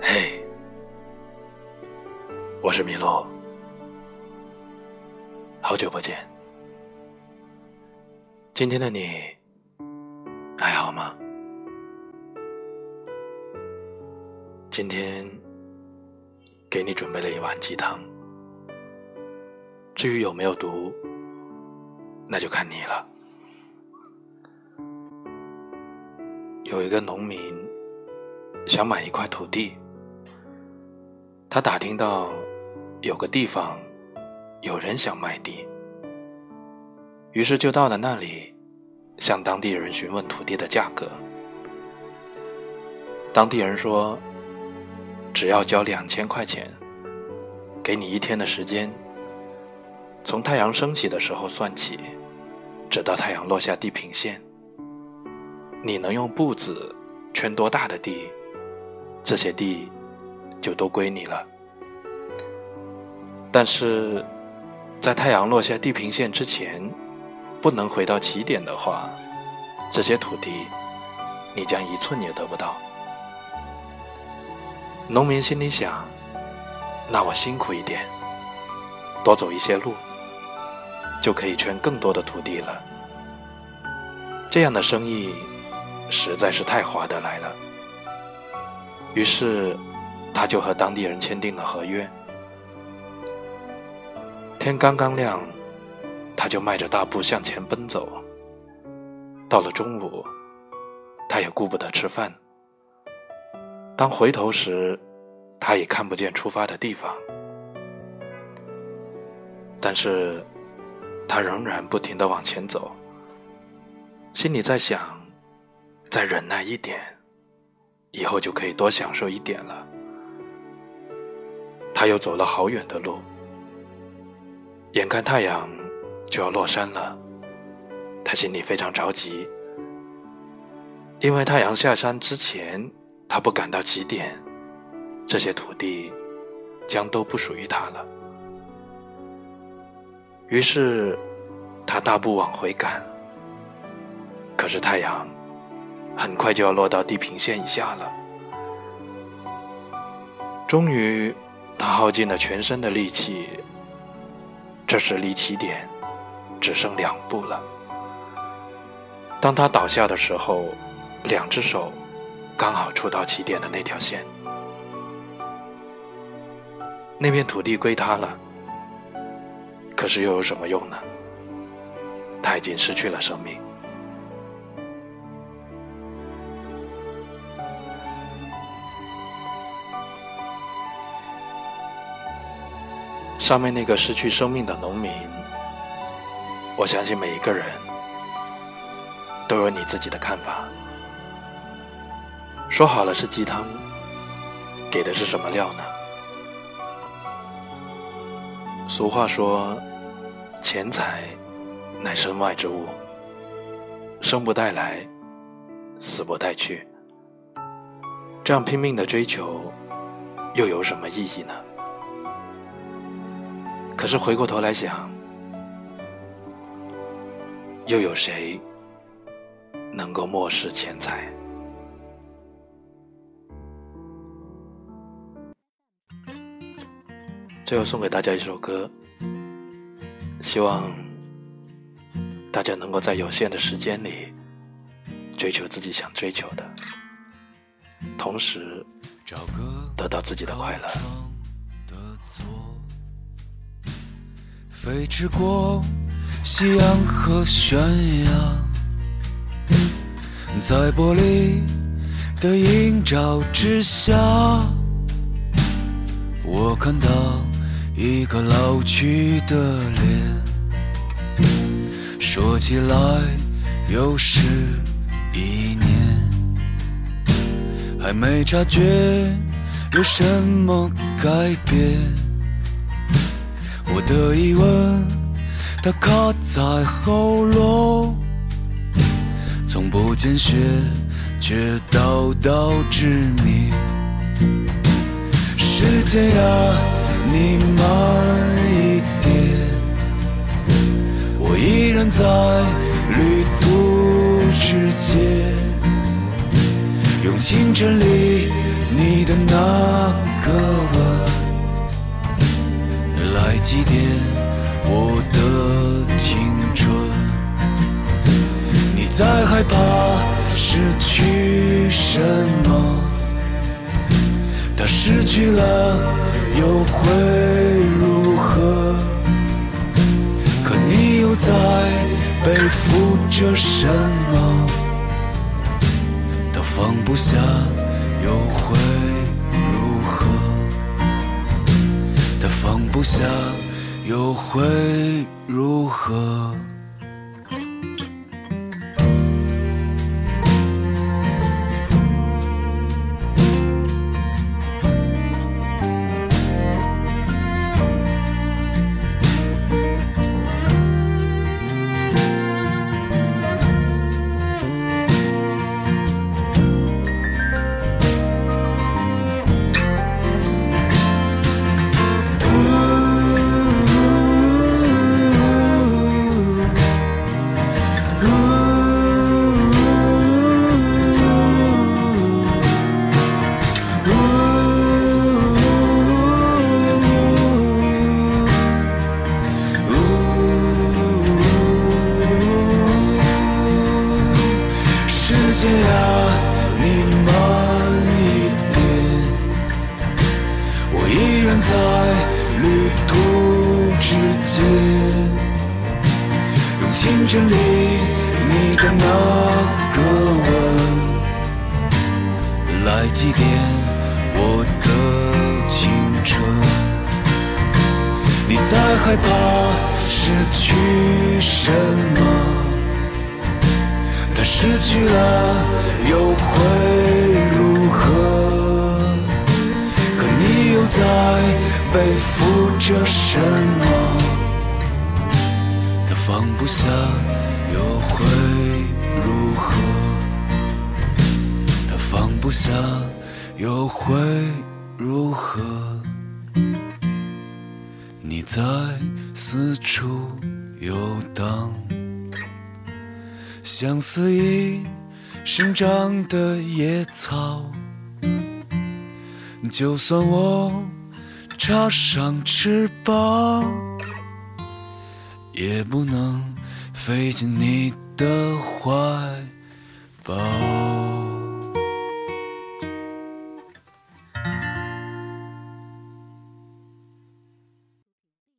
嘿，我是麋鹿，好久不见。今天的你还好吗？今天给你准备了一碗鸡汤，至于有没有毒，那就看你了。有一个农民想买一块土地，他打听到有个地方有人想卖地，于是就到了那里，向当地人询问土地的价格。当地人说。只要交两千块钱，给你一天的时间，从太阳升起的时候算起，直到太阳落下地平线，你能用步子圈多大的地，这些地就都归你了。但是，在太阳落下地平线之前，不能回到起点的话，这些土地你将一寸也得不到。农民心里想：“那我辛苦一点，多走一些路，就可以圈更多的土地了。这样的生意实在是太划得来了。”于是，他就和当地人签订了合约。天刚刚亮，他就迈着大步向前奔走。到了中午，他也顾不得吃饭。当回头时，他已看不见出发的地方，但是，他仍然不停的往前走，心里在想：再忍耐一点，以后就可以多享受一点了。他又走了好远的路，眼看太阳就要落山了，他心里非常着急，因为太阳下山之前。他不赶到起点，这些土地将都不属于他了。于是，他大步往回赶。可是太阳很快就要落到地平线以下了。终于，他耗尽了全身的力气。这时离起点只剩两步了。当他倒下的时候，两只手。刚好触到起点的那条线，那片土地归他了。可是又有什么用呢？他已经失去了生命。上面那个失去生命的农民，我相信每一个人都有你自己的看法。说好了是鸡汤，给的是什么料呢？俗话说：“钱财乃身外之物，生不带来，死不带去。”这样拼命的追求，又有什么意义呢？可是回过头来想，又有谁能够漠视钱财？最后送给大家一首歌，希望大家能够在有限的时间里追求自己想追求的，同时得到自己的快乐。飞驰过夕阳和悬崖，在玻璃的映照之下，我看到。一个老去的脸，说起来又是一年，还没察觉有什么改变。我的疑问，它卡在喉咙，从不见血，却道道致命。时间呀。你慢一点，我依然在旅途之间，用清晨里你的那个吻来祭奠我的青春。你在害怕失去什么？他失去了又会如何？可你又在背负着什么？他放不下又会如何？他放不下又会如何？用清晨里你的那个吻来祭奠我的青春。你在害怕失去什么？他失去了又会如何？可你又在背负着什么？放不下又会如何？他放不下又会如何？你在四处游荡。像肆意生长的野草，就算我插上翅膀，也不能飞进你的怀抱。